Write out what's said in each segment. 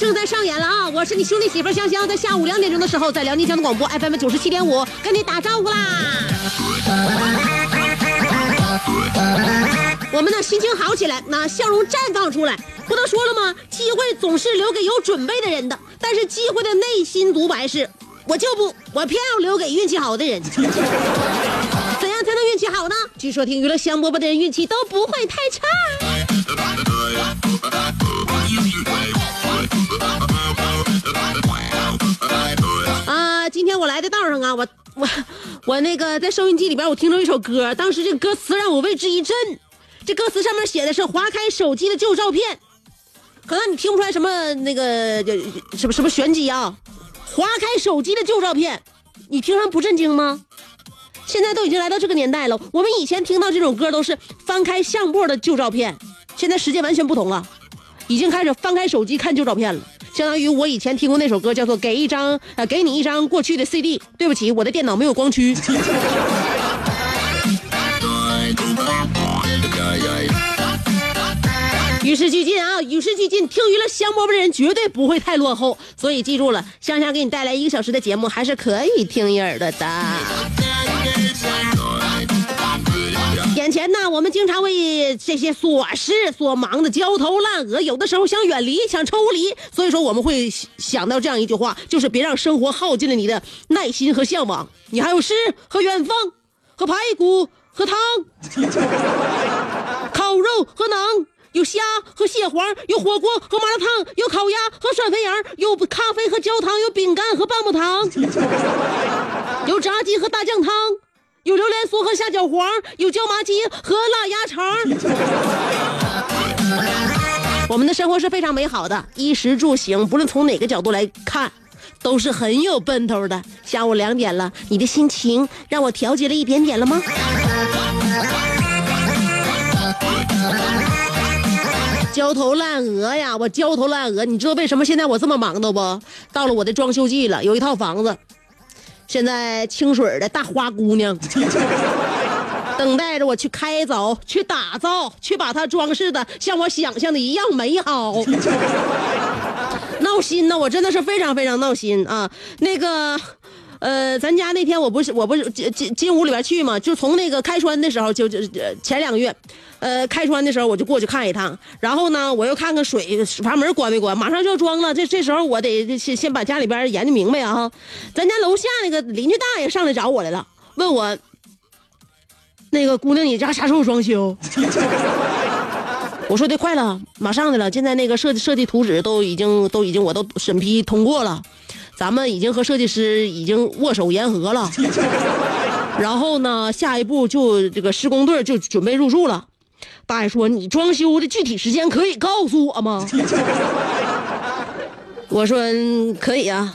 正在上演了啊！我是你兄弟媳妇香香，在下午两点钟的时候，在辽宁交通广播 FM 九十七点五跟你打招呼啦。我们呢心情好起来，那笑容绽放出来。不都说了吗？机会总是留给有准备的人的，但是机会的内心独白是：我就不，我偏要留给运气好的人。怎样才能运气好呢？据说听娱乐香饽饽的人运气都不会太差。啊，今天我来的道上啊，我我我那个在收音机里边，我听着一首歌，当时这歌词让我为之一震。这歌词上面写的是划开手机的旧照片，可能你听不出来什么那个什么什么玄机啊？划开手机的旧照片，你平常不震惊吗？现在都已经来到这个年代了，我们以前听到这种歌都是翻开相簿的旧照片，现在时间完全不同了，已经开始翻开手机看旧照片了。相当于我以前听过那首歌，叫做《给一张呃给你一张过去的 CD》。对不起，我的电脑没有光驱。与时俱进啊，与时俱进，听娱乐香饽饽的人绝对不会太落后。所以记住了，香香给你带来一个小时的节目，还是可以听一耳朵的。我们经常为这些琐事所忙的焦头烂额，有的时候想远离，想抽离，所以说我们会想到这样一句话，就是别让生活耗尽了你的耐心和向往。你还有诗和远方，和排骨和汤，烤肉和馕。有虾和蟹黄，有火锅和麻辣烫，有烤鸭和涮肥羊，有咖啡和焦糖，有饼干和棒棒糖，有炸鸡和大酱汤，有榴莲酥和虾饺黄，有椒麻鸡和辣鸭肠。我们的生活是非常美好的，衣食住行，不论从哪个角度来看，都是很有奔头的。下午两点了，你的心情让我调节了一点点了吗？焦头烂额呀！我焦头烂额，你知道为什么现在我这么忙的不？到了我的装修季了，有一套房子，现在清水的大花姑娘 等待着我去开凿、去打造、去把它装饰的像我想象的一样美好。闹心呢！我真的是非常非常闹心啊！那个。呃，咱家那天我不是我不是进进进屋里边去嘛，就从那个开春的时候就就前两个月，呃，开春的时候我就过去看一趟，然后呢，我又看看水阀门关没关，马上就要装了，这这时候我得先先把家里边研究明白啊。咱家楼下那个邻居大爷上来找我来了，问我，那个姑娘你家啥时候装修？我说的快了，马上的了，现在那个设计设计图纸都已经都已经我都审批通过了。咱们已经和设计师已经握手言和了，然后呢，下一步就这个施工队就准备入住了。大爷说：“你装修的具体时间可以告诉我吗？” 我说：“可以啊，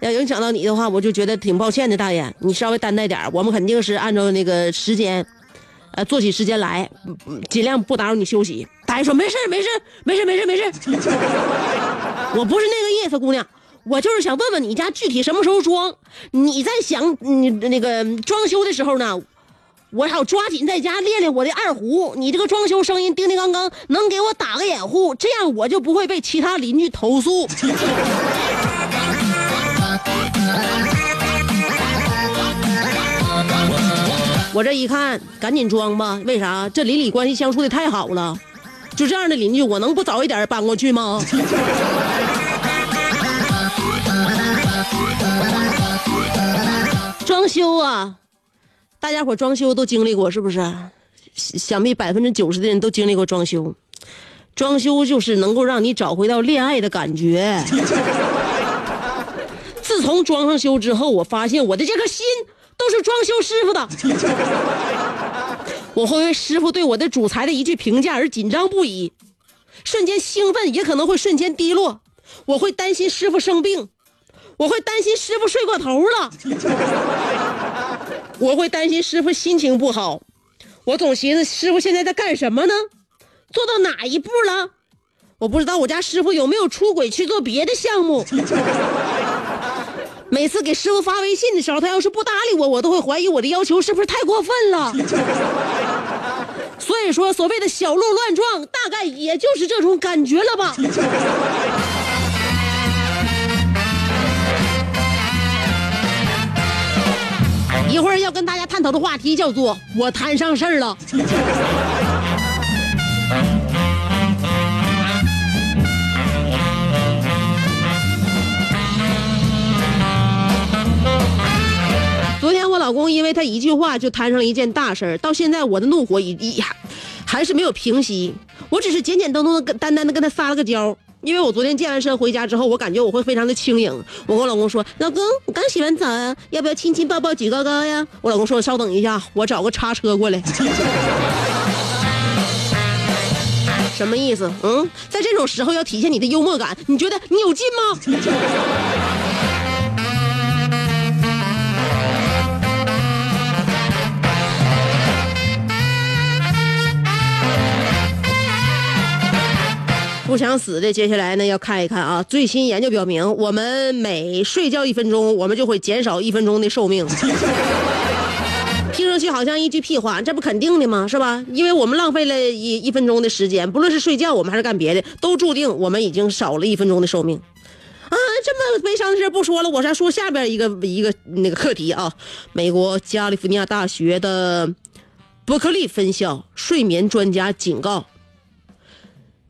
要影响到你的话，我就觉得挺抱歉的，大爷，你稍微担待点我们肯定是按照那个时间，呃，作息时间来，尽量不打扰你休息。”大爷说：“没事，没事，没事，没事，没事，我不是那个意思，姑娘。”我就是想问问你家具体什么时候装？你在想你那个装修的时候呢？我好抓紧在家练练我的二胡。你这个装修声音叮叮当当，能给我打个掩护，这样我就不会被其他邻居投诉。我这一看，赶紧装吧。为啥？这邻里关系相处的太好了，就这样的邻居，我能不早一点搬过去吗？装修啊，大家伙装修都经历过，是不是？想必百分之九十的人都经历过装修。装修就是能够让你找回到恋爱的感觉。自从装上修之后，我发现我的这颗心都是装修师傅的。我会为师傅对我的主材的一句评价而紧张不已，瞬间兴奋，也可能会瞬间低落。我会担心师傅生病，我会担心师傅睡过头了，我会担心师傅心情不好。我总寻思师傅现在在干什么呢？做到哪一步了？我不知道我家师傅有没有出轨去做别的项目。每次给师傅发微信的时候，他要是不搭理我，我都会怀疑我的要求是不是太过分了。所以说，所谓的小鹿乱撞，大概也就是这种感觉了吧。一会儿要跟大家探讨的话题叫做“我摊上事儿了”。昨天我老公因为他一句话就摊上了一件大事儿，到现在我的怒火已已还还是没有平息。我只是简简单单的跟单单的跟他撒了个娇，因为我昨天健完身回家之后，我感觉我会非常的轻盈。我跟我老公说：“老公，我刚洗完澡啊，要不要亲亲抱抱举高高呀？”我老公说：“稍等一下，我找个叉车过来。”什么意思？嗯，在这种时候要体现你的幽默感，你觉得你有劲吗？不想死的，接下来呢要看一看啊。最新研究表明，我们每睡觉一分钟，我们就会减少一分钟的寿命。听上去好像一句屁话，这不肯定的吗？是吧？因为我们浪费了一一分钟的时间，不论是睡觉，我们还是干别的，都注定我们已经少了一分钟的寿命。啊，这么悲伤的事不说了，我再说下边一个一个那个课题啊。美国加利福尼亚大学的伯克利分校睡眠专家警告。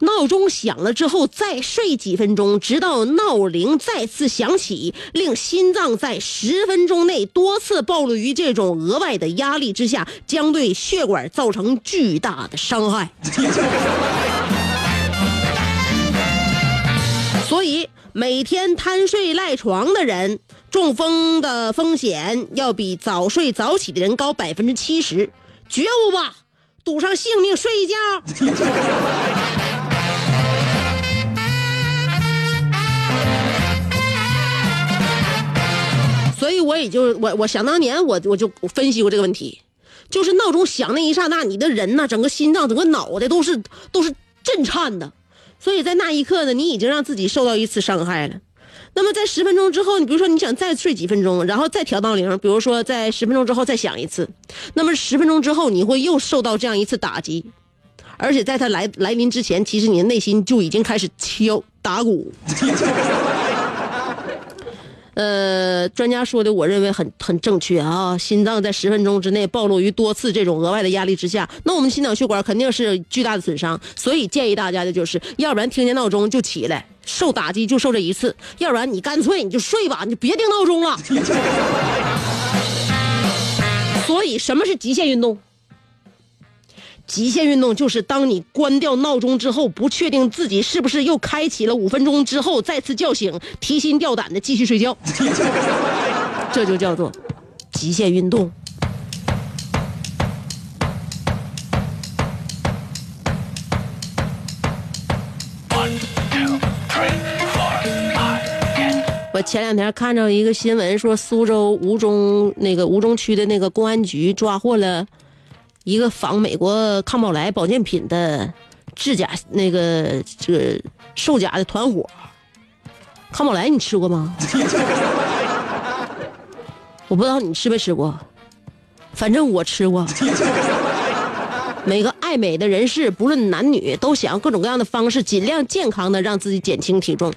闹钟响了之后，再睡几分钟，直到闹铃再次响起，令心脏在十分钟内多次暴露于这种额外的压力之下，将对血管造成巨大的伤害。所以，每天贪睡赖床的人，中风的风险要比早睡早起的人高百分之七十。觉悟吧，赌上性命睡一觉。以我也就我我想当年我我就分析过这个问题，就是闹钟响那一刹那，你的人呐，整个心脏、整个脑袋都是都是震颤的，所以在那一刻呢，你已经让自己受到一次伤害了。那么在十分钟之后，你比如说你想再睡几分钟，然后再调闹铃，比如说在十分钟之后再响一次，那么十分钟之后你会又受到这样一次打击，而且在它来来临之前，其实你的内心就已经开始敲打鼓。呃，专家说的，我认为很很正确啊。心脏在十分钟之内暴露于多次这种额外的压力之下，那我们心脑血管肯定是巨大的损伤。所以建议大家的就是，要不然听见闹钟就起来，受打击就受这一次；要不然你干脆你就睡吧，你就别定闹钟了。所以，什么是极限运动？极限运动就是当你关掉闹钟之后，不确定自己是不是又开启了五分钟之后再次叫醒，提心吊胆的继续睡觉，这就叫做极限运动。我前两天看着一个新闻，说苏州吴中那个吴中区的那个公安局抓获了。一个仿美国康宝莱保健品的制假那个这个售假的团伙，康宝莱你吃过吗？我不知道你吃没吃过，反正我吃过。每个爱美的人士，不论男女，都想要各种各样的方式，尽量健康的让自己减轻体重。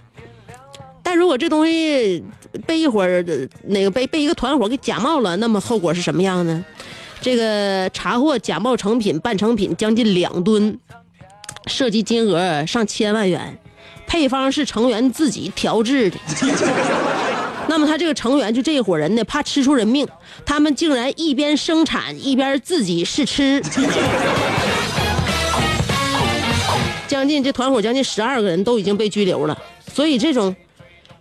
但如果这东西被一伙儿那个被被一个团伙给假冒了，那么后果是什么样呢？这个查获假冒成品、半成品将近两吨，涉及金额上千万元，配方是成员自己调制的。那么他这个成员就这一伙人呢，怕吃出人命，他们竟然一边生产一边自己试吃。将近这团伙将近十二个人都已经被拘留了，所以这种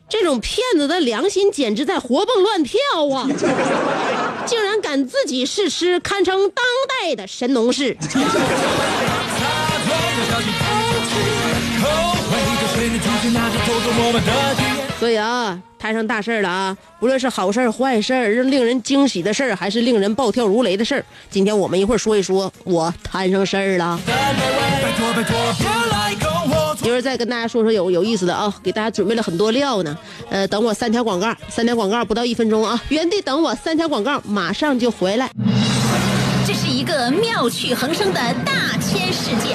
这种骗子的良心简直在活蹦乱跳啊！竟然敢自己试吃，堪称当代的神农氏。所以啊，摊上大事儿了啊！无论是好事儿、坏事儿，令人惊喜的事儿，还是令人暴跳如雷的事儿，今天我们一会儿说一说，我摊上事儿了。一会再跟大家说说有有意思的啊，给大家准备了很多料呢。呃，等我三条广告，三条广告不到一分钟啊，原地等我三条广告，马上就回来。这是一个妙趣横生的大千世界。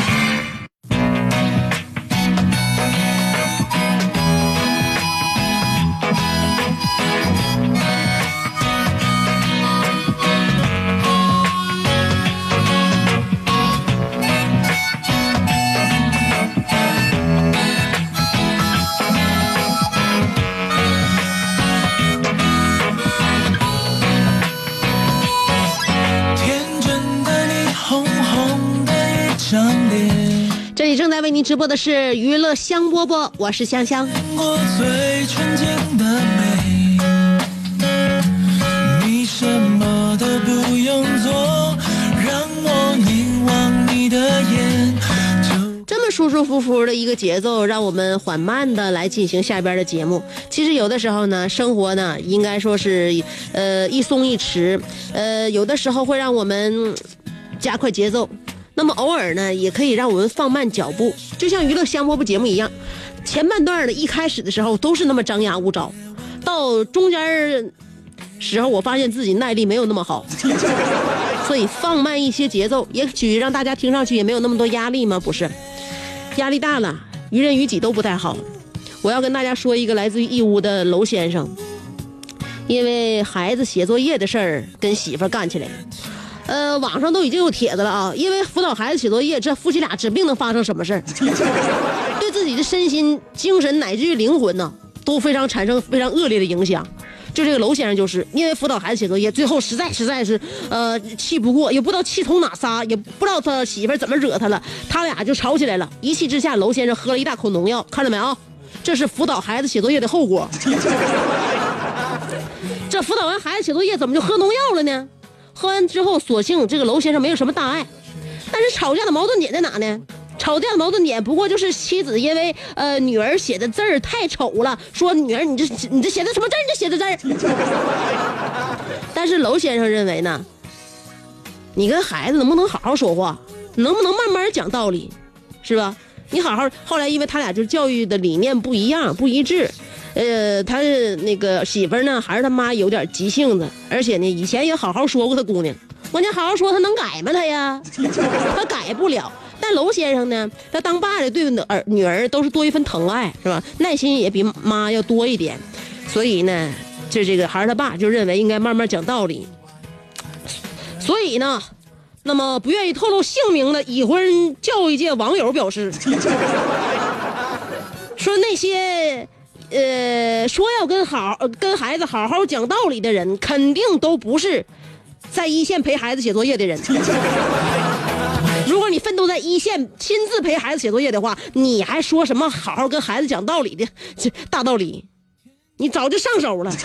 直播的是娱乐香饽饽，我是香香。这么舒舒服服的一个节奏，让我们缓慢的来进行下边的节目。其实有的时候呢，生活呢应该说是呃一松一弛，呃有的时候会让我们加快节奏，那么偶尔呢也可以让我们放慢脚步，就像娱乐香饽饽节目一样，前半段的一开始的时候都是那么张牙舞爪，到中间时候我发现自己耐力没有那么好。所以放慢一些节奏，也许让大家听上去也没有那么多压力吗？不是，压力大了，于人于己都不太好。我要跟大家说一个来自于义乌的娄先生，因为孩子写作业的事儿跟媳妇干起来了。呃，网上都已经有帖子了啊，因为辅导孩子写作业，这夫妻俩指不定能发生什么事儿，对自己的身心、精神乃至于灵魂呢，都非常产生非常恶劣的影响。就这个娄先生，就是因为辅导孩子写作业，最后实在实在是，呃，气不过，也不知道气从哪撒，也不知道他媳妇儿怎么惹他了，他俩就吵起来了。一气之下，娄先生喝了一大口农药，看到没啊？这是辅导孩子写作业的后果。这辅导完孩子写作业，怎么就喝农药了呢？喝完之后，所幸这个娄先生没有什么大碍，但是吵架的矛盾点在哪呢？吵架的矛盾点不过就是妻子因为呃女儿写的字儿太丑了，说女儿你这你这写的什么字儿？你这写的字儿。但是娄先生认为呢，你跟孩子能不能好好说话，能不能慢慢讲道理，是吧？你好好。后来因为他俩就是教育的理念不一样，不一致。呃，他那个媳妇儿呢，还是他妈有点急性子，而且呢，以前也好好说过他姑娘，关键好好说，他能改吗？他呀，他改不了。但娄先生呢，他当爸的对儿女儿都是多一份疼爱，是吧？耐心也比妈要多一点，所以呢，就这个孩儿他爸就认为应该慢慢讲道理。所以呢，那么不愿意透露姓名的已婚教育界网友表示，说那些。呃，说要跟好跟孩子好好讲道理的人，肯定都不是在一线陪孩子写作业的人。如果你奋斗在一线，亲自陪孩子写作业的话，你还说什么好好跟孩子讲道理的大道理？你早就上手了。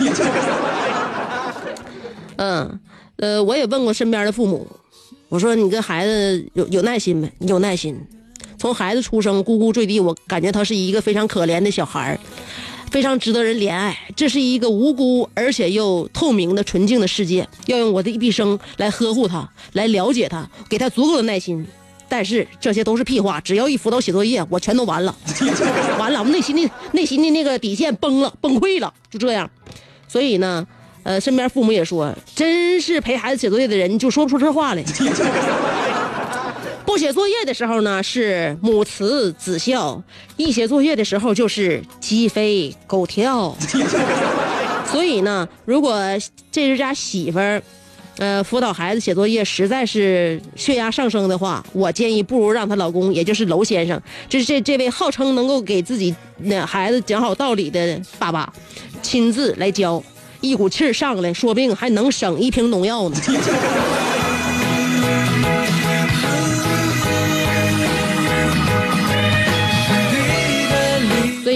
嗯，呃，我也问过身边的父母，我说你跟孩子有有耐心没？有耐心，从孩子出生咕咕坠地，我感觉他是一个非常可怜的小孩儿非常值得人怜爱。这是一个无辜而且又透明的纯净的世界，要用我的一毕生来呵护他，来了解他，给他足够的耐心。但是这些都是屁话，只要一辅导写作业，我全都完了，完了，我内心的内心的那个底线崩了，崩溃了，就这样。所以呢，呃，身边父母也说，真是陪孩子写作业的人就说不出这话来。不写作业的时候呢是母慈子孝，一写作业的时候就是鸡飞狗跳。所以呢，如果这是家媳妇儿。呃，辅导孩子写作业实在是血压上升的话，我建议不如让她老公，也就是娄先生，就是这这位号称能够给自己那孩子讲好道理的爸爸，亲自来教，一股气儿上来，说不定还能省一瓶农药呢。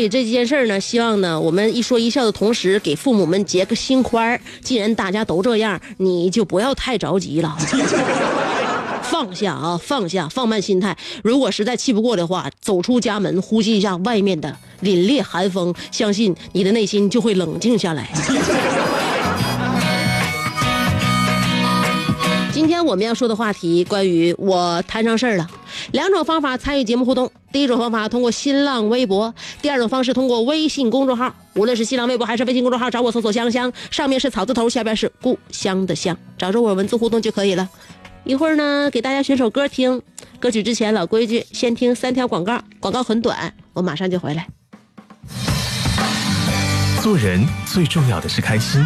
以这件事儿呢，希望呢，我们一说一笑的同时，给父母们结个心宽儿。既然大家都这样，你就不要太着急了，放下啊，放下，放慢心态。如果实在气不过的话，走出家门，呼吸一下外面的凛冽寒风，相信你的内心就会冷静下来。今天我们要说的话题，关于我摊上事儿了。两种方法参与节目互动：第一种方法通过新浪微博，第二种方式通过微信公众号。无论是新浪微博还是微信公众号，找我搜索“香香”，上面是草字头，下边是故乡的乡，找着我文字互动就可以了。一会儿呢，给大家选首歌听。歌曲之前老规矩，先听三条广告，广告很短，我马上就回来。做人最重要的是开心，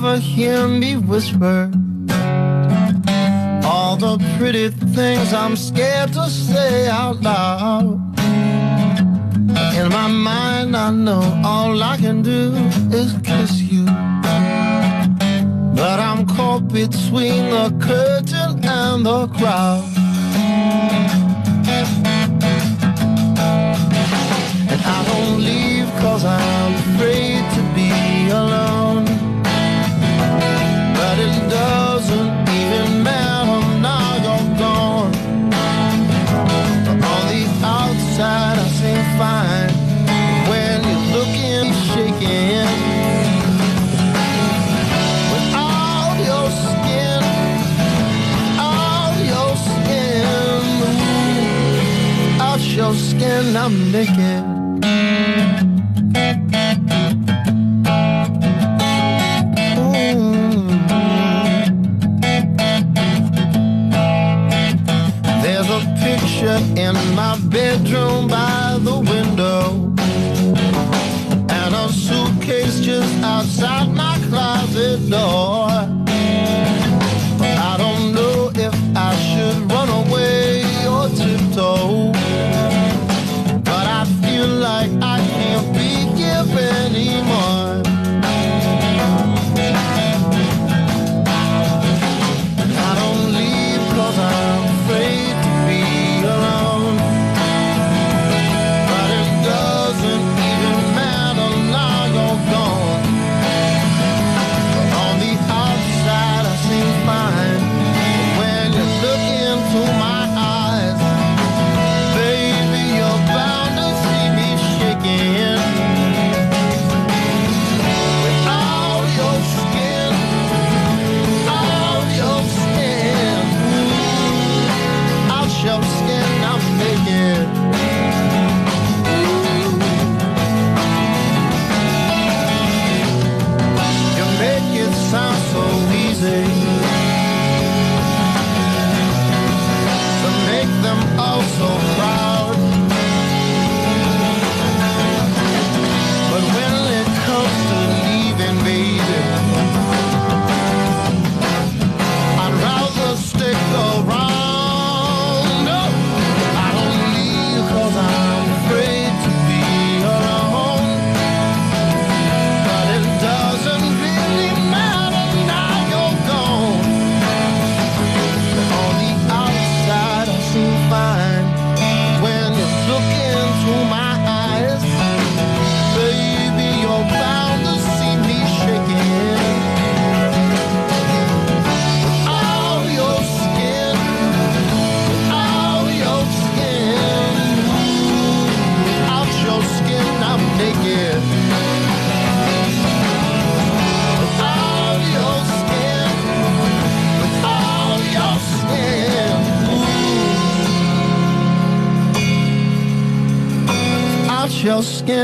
Never hear me whisper. All the pretty things I'm scared to say out loud. In my mind, I know all I can do is kiss you. But I'm caught between the curtain and the crowd. And I don't leave cause I'm skin, I'm naked. There's a picture in my bedroom by the window, and a suitcase just outside my closet door.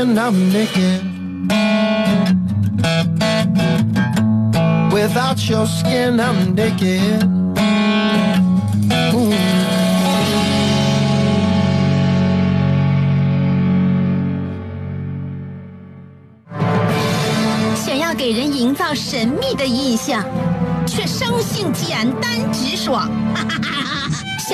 Umum 想要给人营造神秘的印象，却生性简单直爽，哈哈哈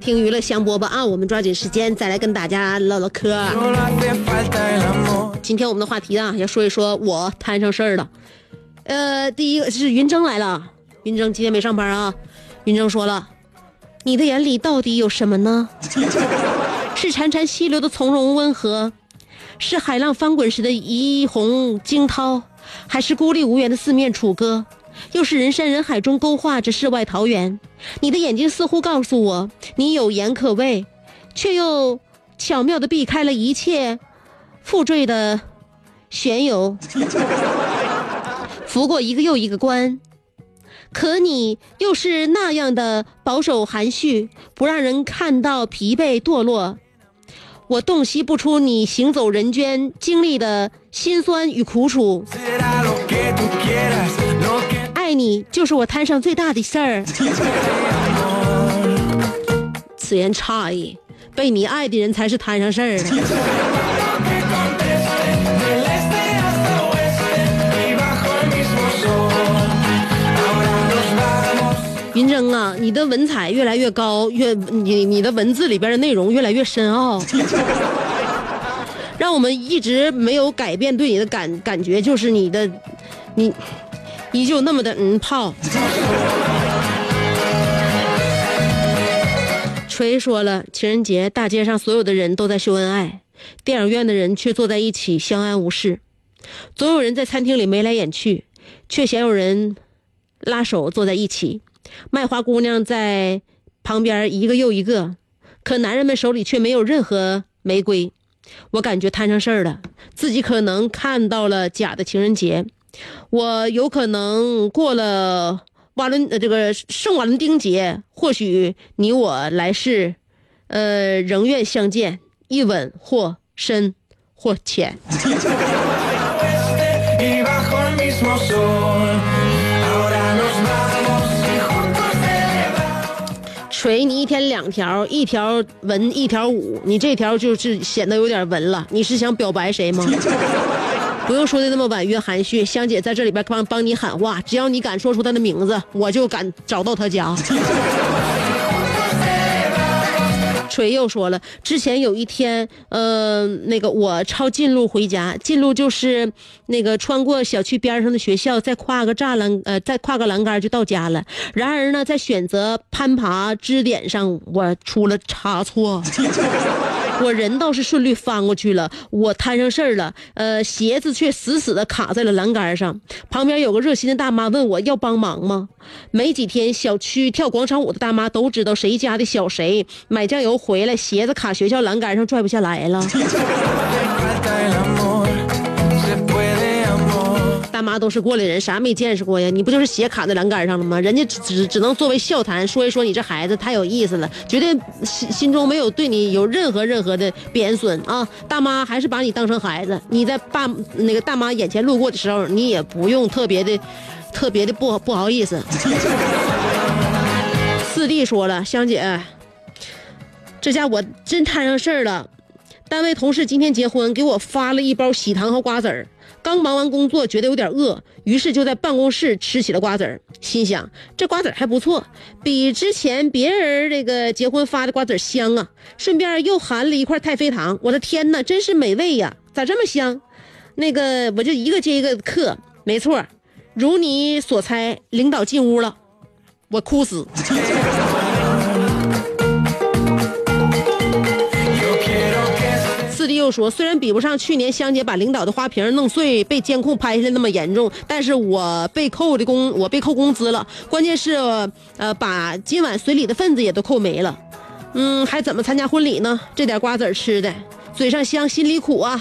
听娱乐香饽饽啊！我们抓紧时间再来跟大家唠唠嗑。今天我们的话题啊，要说一说我摊上事儿了。呃，第一个是云峥来了，云峥今天没上班啊。云峥说了，你的眼里到底有什么呢？是潺潺溪流的从容温和，是海浪翻滚时的怡红惊涛，还是孤立无援的四面楚歌？又是人山人海中勾画着世外桃源。你的眼睛似乎告诉我，你有言可畏，却又巧妙地避开了一切负坠的悬游，拂过一个又一个关。可你又是那样的保守含蓄，不让人看到疲惫堕落。我洞悉不出你行走人间经历的辛酸与苦楚。爱你就是我摊上最大的事儿。此言差矣，被你爱的人才是摊上事儿的。del este hasta oeste y bajo el mismo sol. Ahora nos vamos. 云峥啊，你的文采越来越高，越你你的文字里边的内容越来越深奥，让我们一直没有改变对你的感感觉，就是你的你依旧那么的嗯泡。锤说了，情人节大街上所有的人都在秀恩爱，电影院的人却坐在一起相安无事，总有人在餐厅里眉来眼去，却鲜有人拉手坐在一起。卖花姑娘在旁边一个又一个，可男人们手里却没有任何玫瑰。我感觉摊上事儿了，自己可能看到了假的情人节，我有可能过了瓦伦呃这个圣瓦伦丁节，或许你我来世，呃仍愿相见，一吻或深或浅。锤你一天两条，一条文一条武，你这条就是显得有点文了。你是想表白谁吗？不用说的那么婉约含蓄，香姐在这里边帮帮你喊话，只要你敢说出他的名字，我就敢找到他家。锤又说了，之前有一天，呃，那个我抄近路回家，近路就是那个穿过小区边上的学校，再跨个栅栏，呃，再跨个栏杆就到家了。然而呢，在选择攀爬支点上，我出了差错。我人倒是顺利翻过去了，我摊上事儿了，呃，鞋子却死死的卡在了栏杆上。旁边有个热心的大妈问我要帮忙吗？没几天，小区跳广场舞的大妈都知道谁家的小谁买酱油回来，鞋子卡学校栏杆上拽不下来了。大妈都是过来人，啥没见识过呀？你不就是鞋卡在栏杆上了吗？人家只只能作为笑谈，说一说你这孩子太有意思了，绝对心心中没有对你有任何任何的贬损啊！大妈还是把你当成孩子，你在爸那个大妈眼前路过的时候，你也不用特别的特别的不不好意思。四弟说了，香姐，这下我真摊上事儿了。单位同事今天结婚，给我发了一包喜糖和瓜子儿。刚忙完工作，觉得有点饿，于是就在办公室吃起了瓜子儿。心想这瓜子儿还不错，比之前别人这个结婚发的瓜子儿香啊。顺便又含了一块太妃糖，我的天哪，真是美味呀！咋这么香？那个我就一个接一个嗑，没错，如你所猜，领导进屋了，我哭死。就说，虽然比不上去年香姐把领导的花瓶弄碎被监控拍下来那么严重，但是我被扣的工，我被扣工资了。关键是，呃，把今晚随礼的份子也都扣没了。嗯，还怎么参加婚礼呢？这点瓜子吃的，嘴上香，心里苦啊。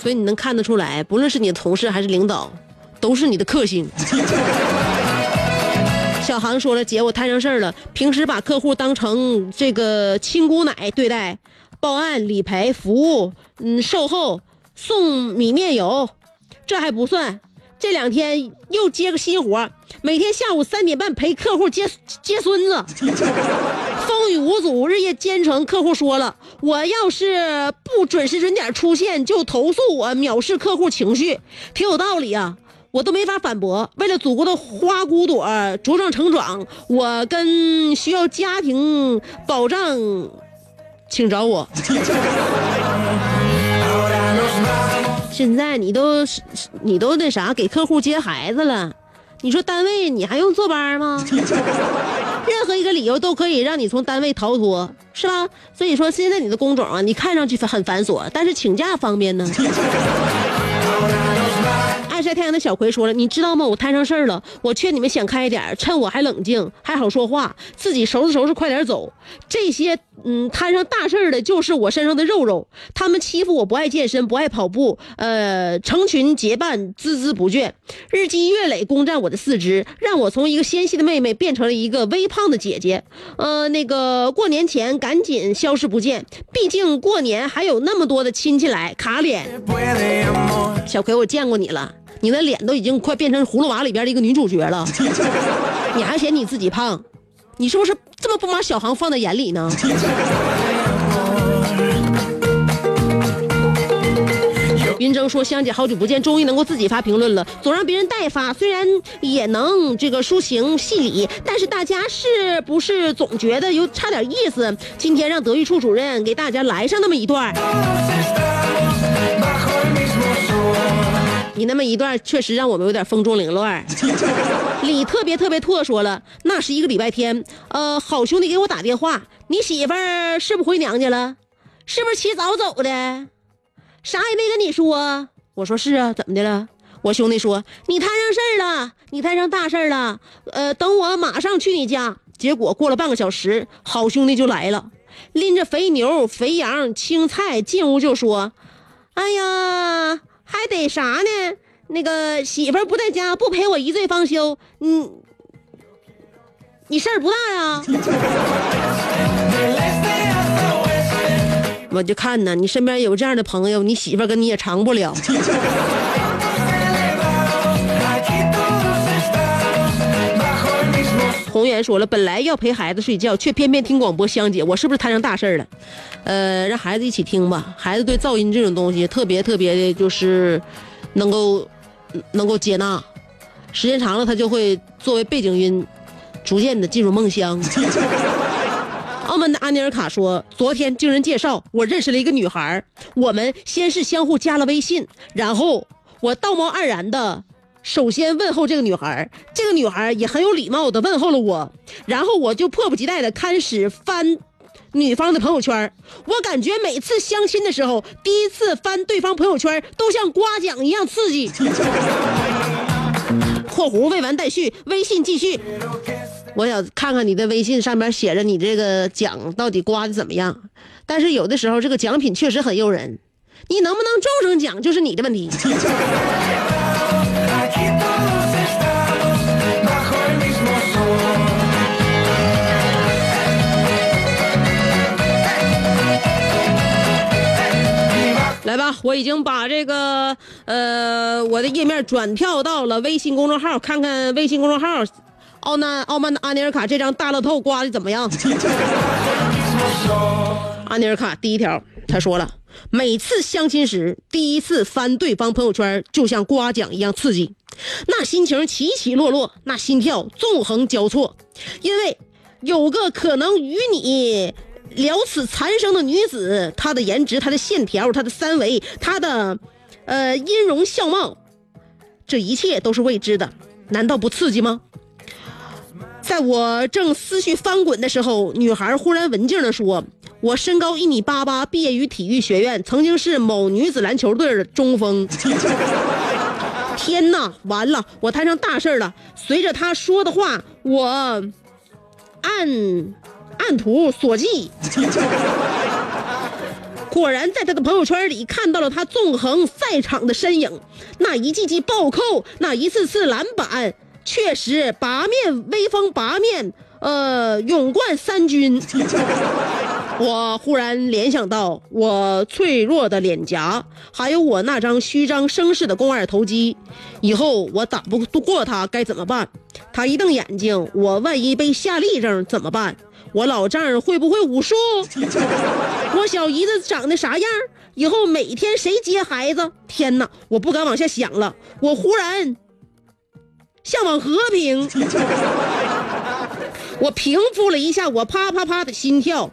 所以你能看得出来，不论是你的同事还是领导，都是你的克星。小航说了：“姐，我摊上事儿了。平时把客户当成这个亲姑奶对待，报案、理赔、服务，嗯，售后、送米面油，这还不算。这两天又接个新活，每天下午三点半陪客户接接孙子，风雨无阻，日夜兼程。客户说了，我要是不准时准点出现，就投诉我藐视客户情绪，挺有道理啊。”我都没法反驳。为了祖国的花骨朵茁壮成长，我跟需要家庭保障，请找我。现在你都你都那啥给客户接孩子了，你说单位你还用坐班吗？任何一个理由都可以让你从单位逃脱，是吧？所以说现在你的工种啊，你看上去很繁琐，但是请假方便呢。爱晒太阳的小葵说了：“你知道吗？我摊上事儿了。我劝你们想开一点，趁我还冷静，还好说话，自己收拾收拾，快点走。这些嗯，摊上大事儿的，就是我身上的肉肉。他们欺负我不爱健身，不爱跑步，呃，成群结伴，孜孜不倦，日积月累攻占我的四肢，让我从一个纤细的妹妹变成了一个微胖的姐姐。呃，那个过年前赶紧消失不见，毕竟过年还有那么多的亲戚来卡脸。小葵，我见过你了。”你的脸都已经快变成《葫芦娃》里边的一个女主角了，你还嫌你自己胖？你是不是这么不把小航放在眼里呢？云峥说：“香姐，好久不见，终于能够自己发评论了。总让别人代发，虽然也能这个抒情戏理，但是大家是不是总觉得有差点意思？今天让德育处主任给大家来上那么一段。”你那么一段确实让我们有点风中凌乱。李特别特别特说了，那是一个礼拜天，呃，好兄弟给我打电话，你媳妇儿是不回娘家了？是不是起早走的？啥也没跟你说。我说是啊，怎么的了？我兄弟说你摊上事儿了，你摊上大事儿了。呃，等我马上去你家。结果过了半个小时，好兄弟就来了，拎着肥牛、肥羊、青菜进屋就说：“哎呀。”还得啥呢？那个媳妇不在家，不陪我一醉方休。你你事儿不大呀？我就看呢，你身边有这样的朋友，你媳妇跟你也长不了。红源说了，本来要陪孩子睡觉，却偏偏听广播。香姐，我是不是摊上大事儿了？呃，让孩子一起听吧。孩子对噪音这种东西特别特别的，就是能够能够接纳。时间长了，他就会作为背景音，逐渐的进入梦乡。澳门的阿尼尔卡说，昨天经人介绍，我认识了一个女孩。我们先是相互加了微信，然后我道貌岸然的。首先问候这个女孩，这个女孩也很有礼貌的问候了我，然后我就迫不及待的开始翻女方的朋友圈。我感觉每次相亲的时候，第一次翻对方朋友圈都像刮奖一样刺激。（括弧未完待续，微信继续。）我想看看你的微信上面写着你这个奖到底刮的怎么样，但是有的时候这个奖品确实很诱人，你能不能中上奖就是你的问题。来吧，我已经把这个呃我的页面转跳到了微信公众号，看看微信公众号奥南奥曼的阿尼尔卡这张大乐透刮的怎么样？阿尼尔卡第一条，他说了，每次相亲时，第一次翻对方朋友圈，就像刮奖一样刺激，那心情起起落落，那心跳纵横交错，因为有个可能与你了此残生的女子，她的颜值、她的线条、她的三围、她的呃音容相貌，这一切都是未知的，难道不刺激吗？在我正思绪翻滚的时候，女孩忽然文静地说：“我身高一米八八，毕业于体育学院，曾经是某女子篮球队的中锋。”天哪，完了，我摊上大事儿了。随着她说的话，我按按图索骥，果然在他的朋友圈里看到了他纵横赛场的身影，那一记记暴扣，那一次次篮板，确实八面威风八面，呃，勇冠三军。我忽然联想到我脆弱的脸颊，还有我那张虚张声势的肱二头肌，以后我打不过他该怎么办？他一瞪眼睛，我万一被下立正怎么办？我老丈人会不会武术？我小姨子长得啥样？以后每天谁接孩子？天哪，我不敢往下想了。我忽然向往和平。我平复了一下我啪啪啪的心跳，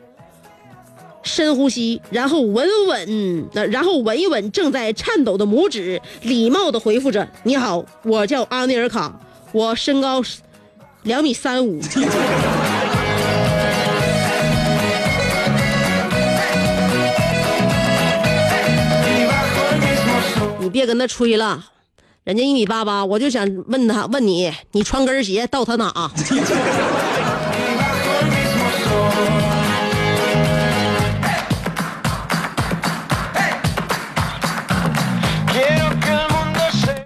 深呼吸，然后稳稳，的然后稳一稳正在颤抖的拇指，礼貌的回复着：“你好，我叫阿内尔卡，我身高两米三五。”别跟他吹了，人家一米八八，我就想问他，问你，你穿跟鞋到他哪？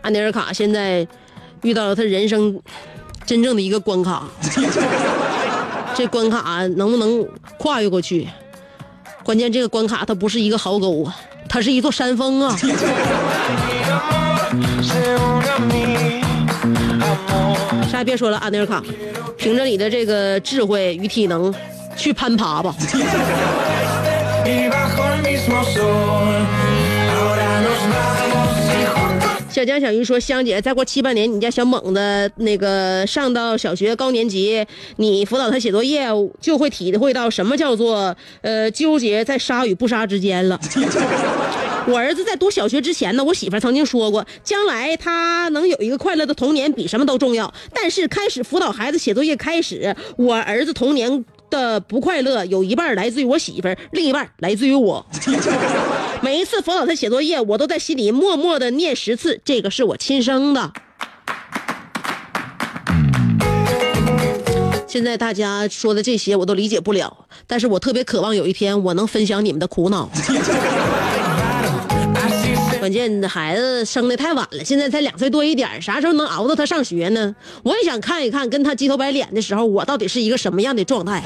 安尼尔卡现在遇到了他人生真正的一个关卡，这关卡能不能跨越过去？关键这个关卡它不是一个壕沟啊，它是一座山峰啊。啥也别说了，阿尼尔卡，凭着你的这个智慧与体能，去攀爬吧。小江小鱼说：“香姐，再过七八年，你家小猛子那个上到小学高年级，你辅导他写作业，就会体会到什么叫做呃纠结在杀与不杀之间了。”我儿子在读小学之前呢，我媳妇儿曾经说过，将来他能有一个快乐的童年比什么都重要。但是开始辅导孩子写作业开始，我儿子童年的不快乐有一半来自于我媳妇儿，另一半来自于我。每一次辅导他写作业，我都在心里默默的念十次：“这个是我亲生的。”现在大家说的这些我都理解不了，但是我特别渴望有一天我能分享你们的苦恼。关键孩子生的太晚了，现在才两岁多一点，啥时候能熬到他上学呢？我也想看一看跟他鸡头白脸的时候，我到底是一个什么样的状态。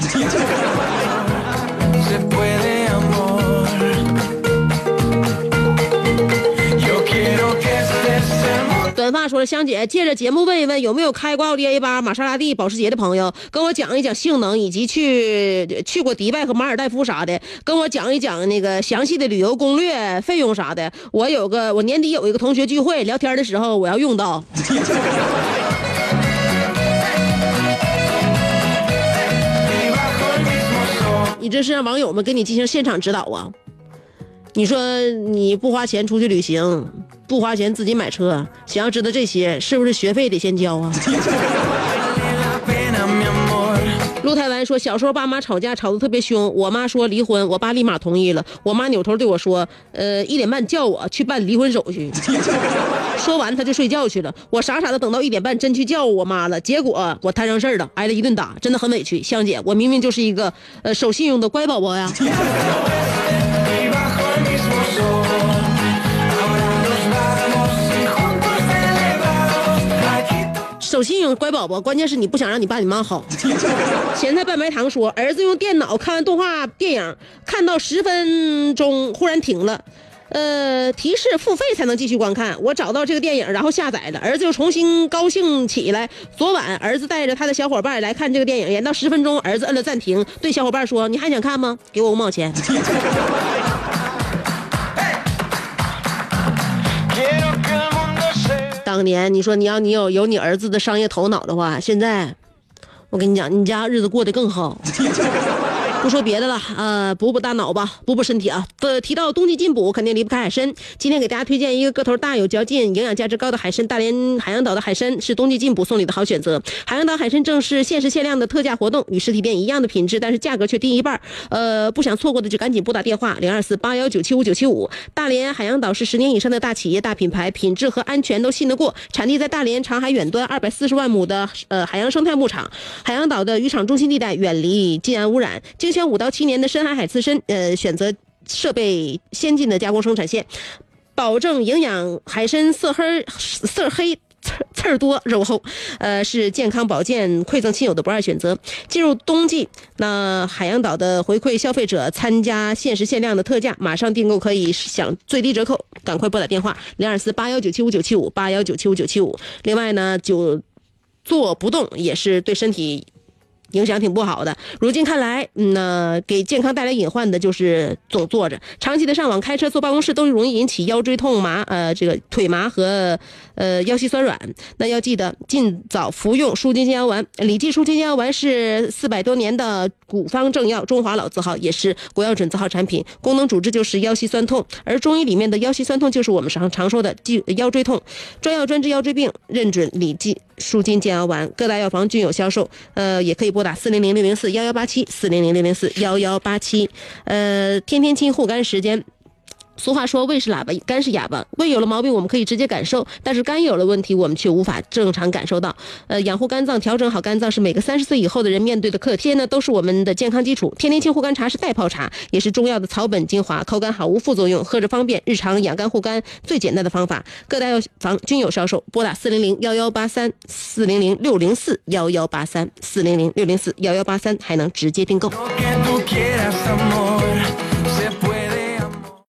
短发说了，香姐，借着节目问一问，有没有开过奥迪 A 八、玛莎拉蒂、保时捷的朋友，跟我讲一讲性能，以及去去过迪拜和马尔代夫啥的，跟我讲一讲那个详细的旅游攻略、费用啥的。我有个，我年底有一个同学聚会，聊天的时候我要用到。你这是让网友们给你进行现场指导啊？你说你不花钱出去旅行，不花钱自己买车，想要知道这些，是不是学费得先交啊. 陆台湾说，小时候爸妈吵架吵得特别凶，我妈说离婚，我爸立马同意了。我妈扭头对我说：“呃，一点半叫我去办离婚手续。”说完他就睡觉去了。我傻傻的等到一点半，真去叫我妈了，结果我摊上事儿了，挨了一顿打，真的很委屈。香姐，我明明就是一个呃守信用的乖宝宝呀。守信用乖宝宝，关键是你不想让你爸你妈好。咸菜拌白糖说，儿子用电脑看完动画电影，看到十分钟忽然停了，呃，提示付费才能继续观看。我找到这个电影，然后下载了，儿子又重新高兴起来。昨晚儿子带着他的小伙伴来看这个电影，演到十分钟，儿子摁了暂停，对小伙伴说：“你还想看吗？给我五毛钱。”当年你说你要你有有你儿子的商业头脑的话，现在我跟你讲，你家日子过得更好。不说别的了，呃，补补大脑吧，补补身体啊。呃，提到冬季进补，肯定离不开海参。今天给大家推荐一个个头大、有嚼劲、营养价值高的海参。大连海洋岛的海参是冬季进补送礼的好选择。海洋岛海参正是限时限量的特价活动，与实体店一样的品质，但是价格却低一半。呃，不想错过的就赶紧拨打电话零二四八幺九七五九七五。大连海洋岛是十年以上的大企业、大品牌，品质和安全都信得过。产地在大连长海远端二百四十万亩的呃海洋生态牧场。海洋岛的渔场中心地带，远离近岸污染，精选五到七年的深海海刺参，呃，选择设备先进的加工生产线，保证营养海参色黑色黑。刺刺多肉厚，呃，是健康保健馈赠亲友的不二选择。进入冬季，那海洋岛的回馈消费者参加限时限量的特价，马上订购可以享最低折扣，赶快拨打电话零二四八幺九七五九七五八幺九七五九七五。另外呢，久坐不动也是对身体影响挺不好的。如今看来，嗯，呢给健康带来隐患的就是总坐着，长期的上网、开车、坐办公室都容易引起腰椎痛麻、呃，这个腿麻和呃腰膝酸软。那要记得尽早服用舒筋健腰丸。李记舒筋健腰丸是四百多年的古方正药，中华老字号，也是国药准字号产品，功能主治就是腰膝酸痛。而中医里面的腰膝酸痛就是我们常常说的腰椎痛，专药专治腰椎病，认准李记舒筋健腰丸，各大药房均有销售。呃，也可以拨打四零零六零四幺幺八七四零零六零四幺幺八七。呃，天天清护肝时间。俗话说，胃是喇叭，肝是哑巴。胃有了毛病，我们可以直接感受，但是肝有了问题，我们却无法正常感受到。呃，养护肝脏，调整好肝脏，是每个三十岁以后的人面对的课题。呢，都是我们的健康基础。天天清护肝茶是代泡茶，也是中药的草本精华，口感好，无副作用，喝着方便，日常养肝护肝最简单的方法。各大药房均有销售，拨打四零零幺幺八三四零零六零四幺幺八三四零零六零四幺幺八三，还能直接订购。